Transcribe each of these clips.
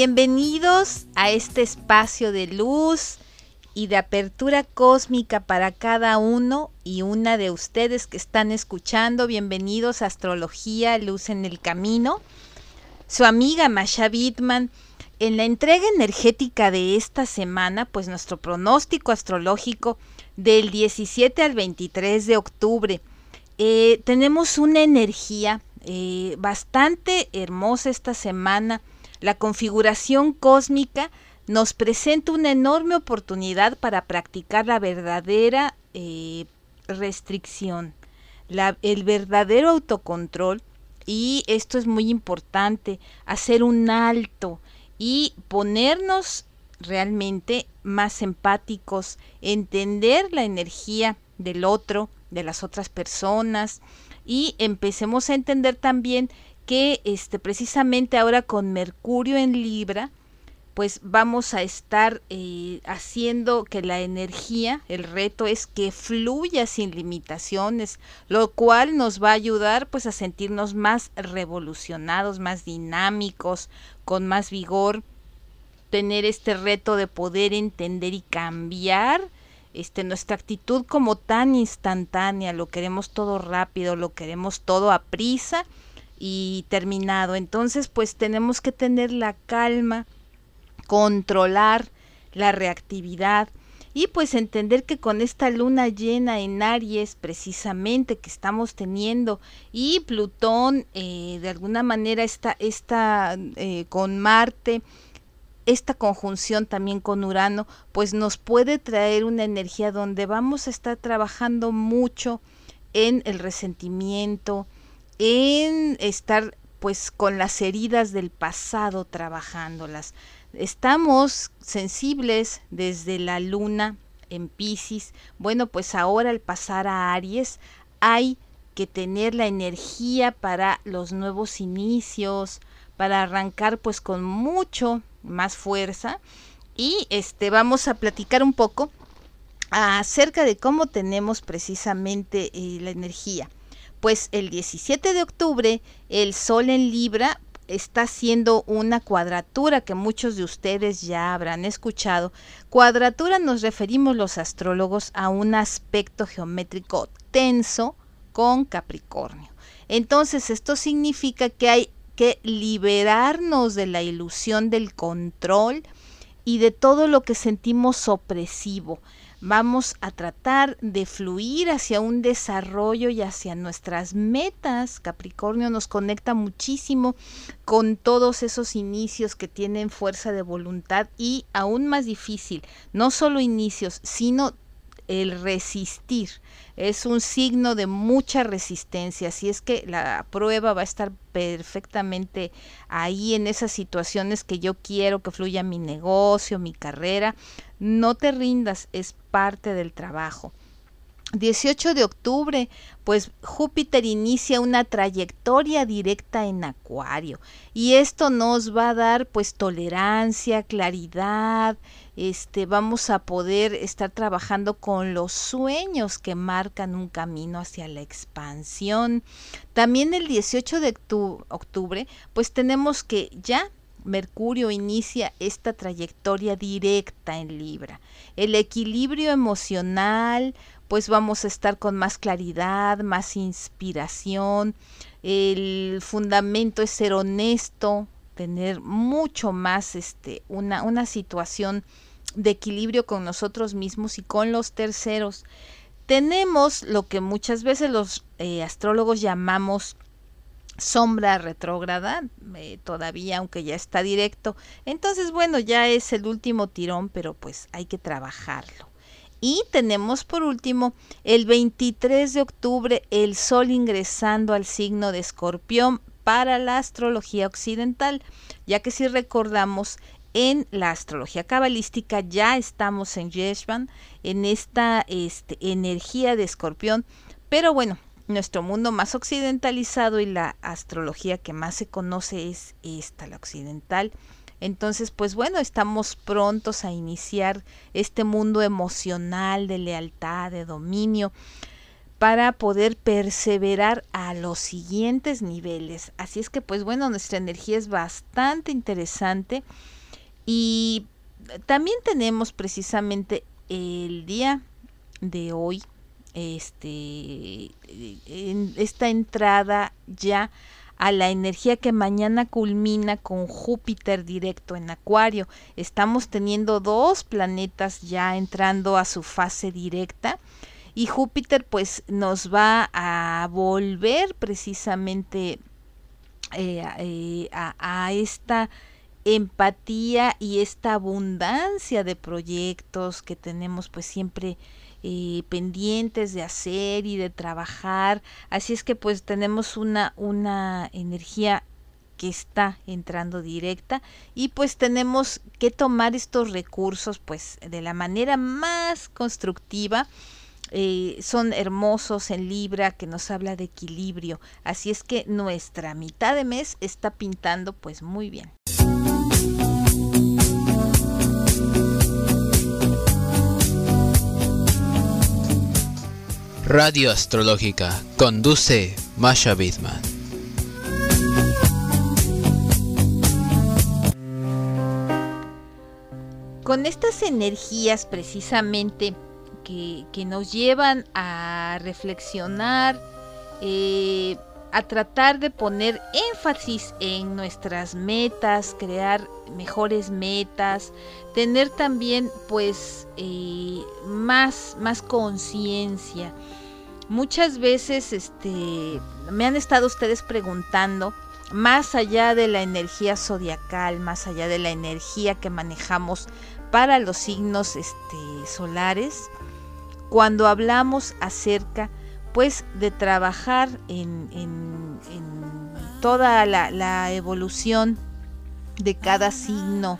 Bienvenidos a este espacio de luz y de apertura cósmica para cada uno y una de ustedes que están escuchando. Bienvenidos a Astrología Luz en el Camino. Su amiga Masha Bitman. En la entrega energética de esta semana, pues nuestro pronóstico astrológico del 17 al 23 de octubre, eh, tenemos una energía eh, bastante hermosa esta semana. La configuración cósmica nos presenta una enorme oportunidad para practicar la verdadera eh, restricción, el verdadero autocontrol y esto es muy importante, hacer un alto y ponernos realmente más empáticos, entender la energía del otro, de las otras personas y empecemos a entender también que este precisamente ahora con Mercurio en Libra pues vamos a estar eh, haciendo que la energía, el reto es que fluya sin limitaciones, lo cual nos va a ayudar pues a sentirnos más revolucionados, más dinámicos, con más vigor, tener este reto de poder entender y cambiar este, nuestra actitud como tan instantánea, lo queremos todo rápido, lo queremos todo a prisa y terminado. Entonces, pues tenemos que tener la calma, controlar la reactividad y pues entender que con esta luna llena en Aries precisamente que estamos teniendo y Plutón eh, de alguna manera está, está eh, con Marte, esta conjunción también con Urano, pues nos puede traer una energía donde vamos a estar trabajando mucho en el resentimiento, en estar pues con las heridas del pasado trabajándolas. Estamos sensibles desde la luna en Pisces. Bueno, pues ahora al pasar a Aries hay que tener la energía para los nuevos inicios, para arrancar pues con mucho más fuerza y este vamos a platicar un poco acerca de cómo tenemos precisamente eh, la energía. Pues el 17 de octubre el Sol en Libra está haciendo una cuadratura que muchos de ustedes ya habrán escuchado. Cuadratura nos referimos los astrólogos a un aspecto geométrico tenso con Capricornio. Entonces esto significa que hay que liberarnos de la ilusión del control y de todo lo que sentimos opresivo vamos a tratar de fluir hacia un desarrollo y hacia nuestras metas. Capricornio nos conecta muchísimo con todos esos inicios que tienen fuerza de voluntad y aún más difícil, no solo inicios, sino el resistir. Es un signo de mucha resistencia, así es que la prueba va a estar perfectamente ahí en esas situaciones que yo quiero que fluya mi negocio, mi carrera. No te rindas, es parte del trabajo. 18 de octubre, pues Júpiter inicia una trayectoria directa en Acuario y esto nos va a dar pues tolerancia, claridad, este vamos a poder estar trabajando con los sueños que marcan un camino hacia la expansión. También el 18 de octubre, pues tenemos que ya Mercurio inicia esta trayectoria directa en Libra. El equilibrio emocional, pues vamos a estar con más claridad, más inspiración. El fundamento es ser honesto, tener mucho más este, una, una situación de equilibrio con nosotros mismos y con los terceros. Tenemos lo que muchas veces los eh, astrólogos llamamos sombra retrógrada, eh, todavía aunque ya está directo. Entonces, bueno, ya es el último tirón, pero pues hay que trabajarlo. Y tenemos por último el 23 de octubre el Sol ingresando al signo de Escorpión para la astrología occidental, ya que si recordamos en la astrología cabalística ya estamos en Yeshvan, en esta este, energía de escorpión, pero bueno, nuestro mundo más occidentalizado y la astrología que más se conoce es esta, la occidental. Entonces, pues bueno, estamos prontos a iniciar este mundo emocional de lealtad, de dominio, para poder perseverar a los siguientes niveles. Así es que, pues bueno, nuestra energía es bastante interesante y también tenemos precisamente el día de hoy, este, esta entrada ya a la energía que mañana culmina con Júpiter directo en Acuario. Estamos teniendo dos planetas ya entrando a su fase directa y Júpiter pues nos va a volver precisamente eh, eh, a esta empatía y esta abundancia de proyectos que tenemos pues siempre eh, pendientes de hacer y de trabajar. Así es que pues tenemos una, una energía que está entrando directa y pues tenemos que tomar estos recursos pues de la manera más constructiva. Eh, son hermosos en Libra que nos habla de equilibrio. Así es que nuestra mitad de mes está pintando pues muy bien. Radio Astrológica. Conduce Masha Bidman. Con estas energías precisamente que, nos llevan a reflexionar, eh, a tratar de poner énfasis en nuestras metas, crear mejores metas, tener también pues eh, más, más conciencia. Muchas veces este, me han estado ustedes preguntando, más allá de la energía zodiacal, más allá de la energía que manejamos para los signos este, solares, cuando hablamos acerca pues de trabajar en, toda la, evolución de cada signo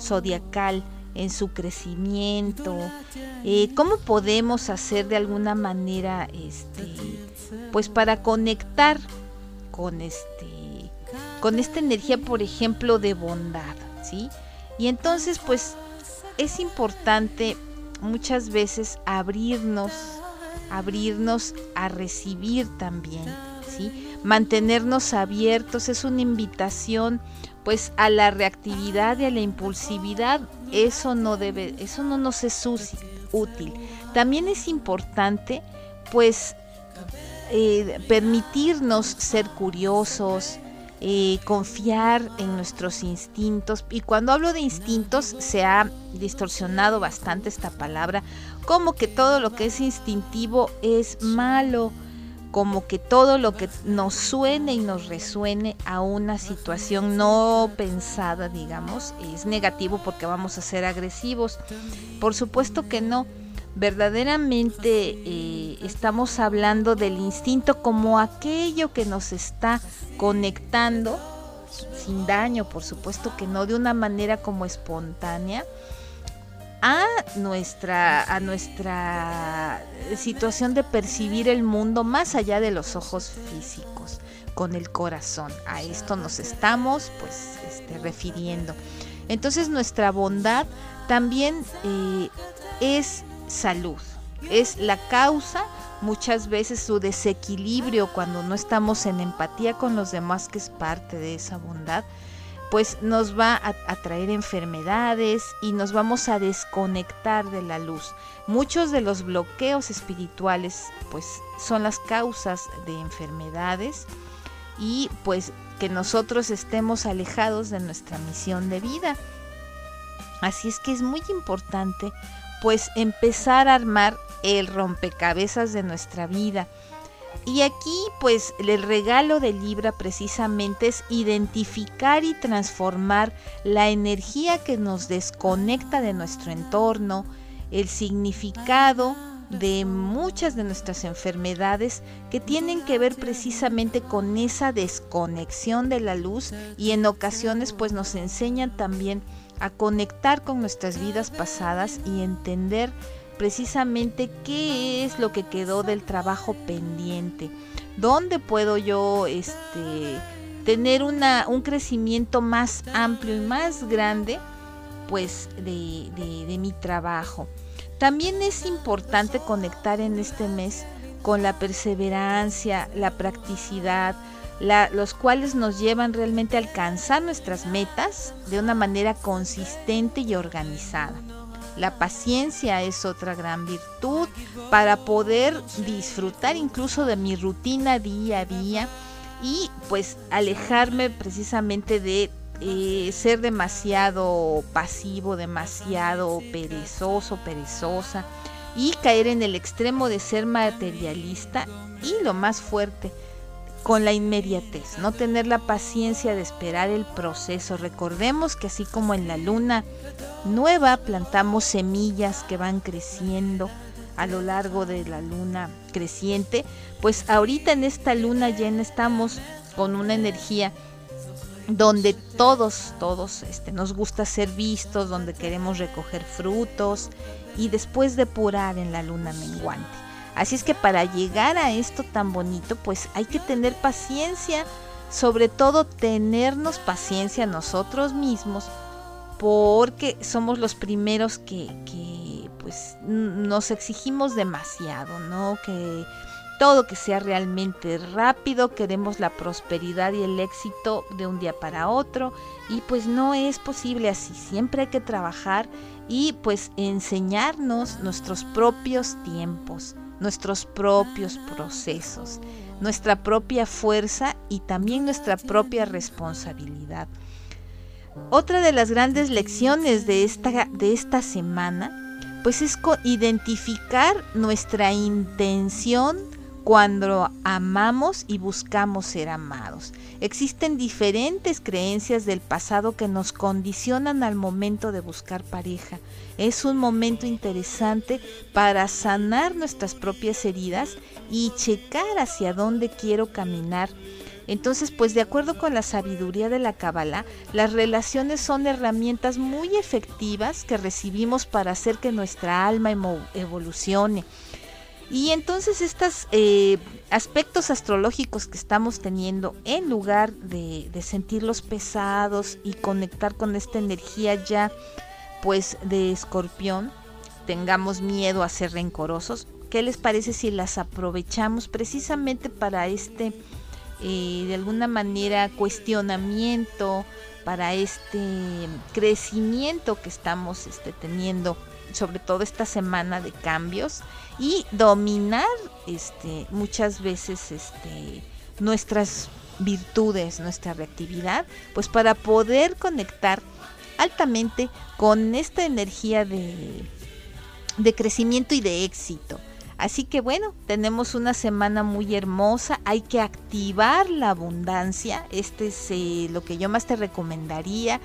zodiacal en su crecimiento, eh, cómo podemos hacer de alguna manera, este, pues para conectar con este, con esta energía, por ejemplo, de bondad, ¿sí? Y entonces, pues, es importante muchas veces abrirnos abrirnos a recibir también, ¿sí? Mantenernos abiertos es una invitación pues a la reactividad y a la impulsividad, eso no debe, eso no nos es útil. También es importante pues eh, permitirnos ser curiosos, eh, confiar en nuestros instintos. Y cuando hablo de instintos, se ha distorsionado bastante esta palabra, como que todo lo que es instintivo es malo, como que todo lo que nos suene y nos resuene a una situación no pensada, digamos, es negativo porque vamos a ser agresivos. Por supuesto que no verdaderamente eh, estamos hablando del instinto como aquello que nos está conectando, sin daño, por supuesto que no, de una manera como espontánea, a nuestra, a nuestra situación de percibir el mundo más allá de los ojos físicos, con el corazón. A esto nos estamos pues este, refiriendo. Entonces nuestra bondad también eh, es salud. Es la causa muchas veces su desequilibrio cuando no estamos en empatía con los demás, que es parte de esa bondad, pues nos va a, traer enfermedades y nos vamos a desconectar de la luz. Muchos de los bloqueos espirituales pues son las causas de enfermedades y pues que nosotros estemos alejados de nuestra misión de vida. Así es que es muy importante pues empezar a armar el rompecabezas de nuestra vida. Y aquí pues el regalo de Libra precisamente es identificar y transformar la energía que nos desconecta de nuestro entorno, el significado de muchas de nuestras enfermedades que tienen que ver precisamente con esa desconexión de la luz y en ocasiones pues nos enseñan también a conectar con nuestras vidas pasadas y entender precisamente qué es lo que quedó del trabajo pendiente, dónde puedo yo este, tener una, un crecimiento más amplio y más grande pues de, de mi trabajo. También es importante conectar en este mes con la perseverancia, la practicidad, los cuales nos llevan realmente a alcanzar nuestras metas de una manera consistente y organizada. La paciencia es otra gran virtud para poder disfrutar incluso de mi rutina día a día y pues alejarme precisamente de eh, ser demasiado pasivo, demasiado perezoso, perezosa y caer en el extremo de ser materialista y lo más fuerte, con la inmediatez, no tener la paciencia de esperar el proceso. Recordemos que así como en la luna nueva plantamos semillas que van creciendo a lo largo de la luna creciente, pues ahorita en esta luna llena estamos con una energía donde todos, todos este, nos gusta ser vistos, donde queremos recoger frutos y después depurar en la luna menguante. Así es que para llegar a esto tan bonito, pues hay que tener paciencia, sobre todo tenernos paciencia nosotros mismos, porque somos los primeros que, pues nos exigimos demasiado, ¿no? Que todo que sea realmente rápido, queremos la prosperidad y el éxito de un día para otro y pues no es posible así, siempre hay que trabajar y pues enseñarnos nuestros propios tiempos nuestros propios procesos, nuestra propia fuerza y también nuestra propia responsabilidad. Otra de las grandes lecciones de esta, de esta semana, pues es identificar nuestra intención cuando amamos y buscamos ser amados. Existen diferentes creencias del pasado que nos condicionan al momento de buscar pareja. Es un momento interesante para sanar nuestras propias heridas y checar hacia dónde quiero caminar. Entonces, pues de acuerdo con la sabiduría de la Kabbalah, las relaciones son herramientas muy efectivas que recibimos para hacer que nuestra alma evolucione. Y entonces estos eh, aspectos astrológicos que estamos teniendo, en lugar de, sentirlos pesados y conectar con esta energía ya pues de escorpión, tengamos miedo a ser rencorosos, ¿qué les parece si las aprovechamos precisamente para este, eh, de alguna manera, cuestionamiento, para este crecimiento que estamos este, teniendo? Sobre todo esta semana de cambios y dominar este muchas veces este nuestras virtudes, nuestra reactividad, pues para poder conectar altamente con esta energía de, de crecimiento y de éxito. Así que bueno, tenemos una semana muy hermosa, hay que activar la abundancia, este es eh, lo que yo más te recomendaría,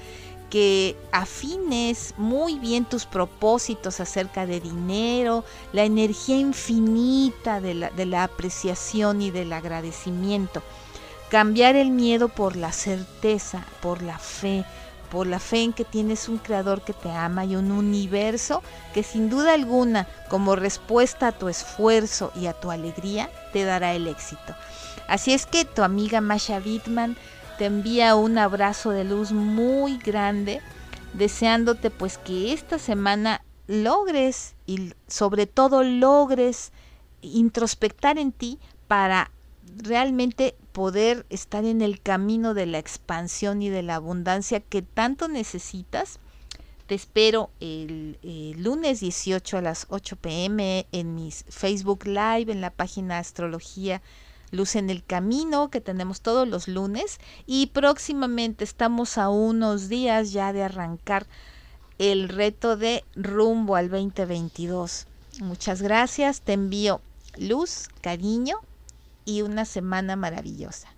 que afines muy bien tus propósitos acerca de dinero, la energía infinita de la, apreciación y del agradecimiento. Cambiar el miedo por la certeza, por la fe, por la fe en que tienes un creador que te ama y un universo que sin duda alguna, como respuesta a tu esfuerzo y a tu alegría, te dará el éxito. Así es que tu amiga Masha Wittman te envía un abrazo de luz muy grande, deseándote pues que esta semana logres y sobre todo logres introspectar en ti para realmente poder estar en el camino de la expansión y de la abundancia que tanto necesitas. Te espero el, el, lunes 18 a las 8 pm en mis Facebook Live, en la página Astrología Luz en el Camino que tenemos todos los lunes y próximamente estamos a unos días ya de arrancar el reto de rumbo al 2022. Muchas gracias, te envío luz, cariño y una semana maravillosa.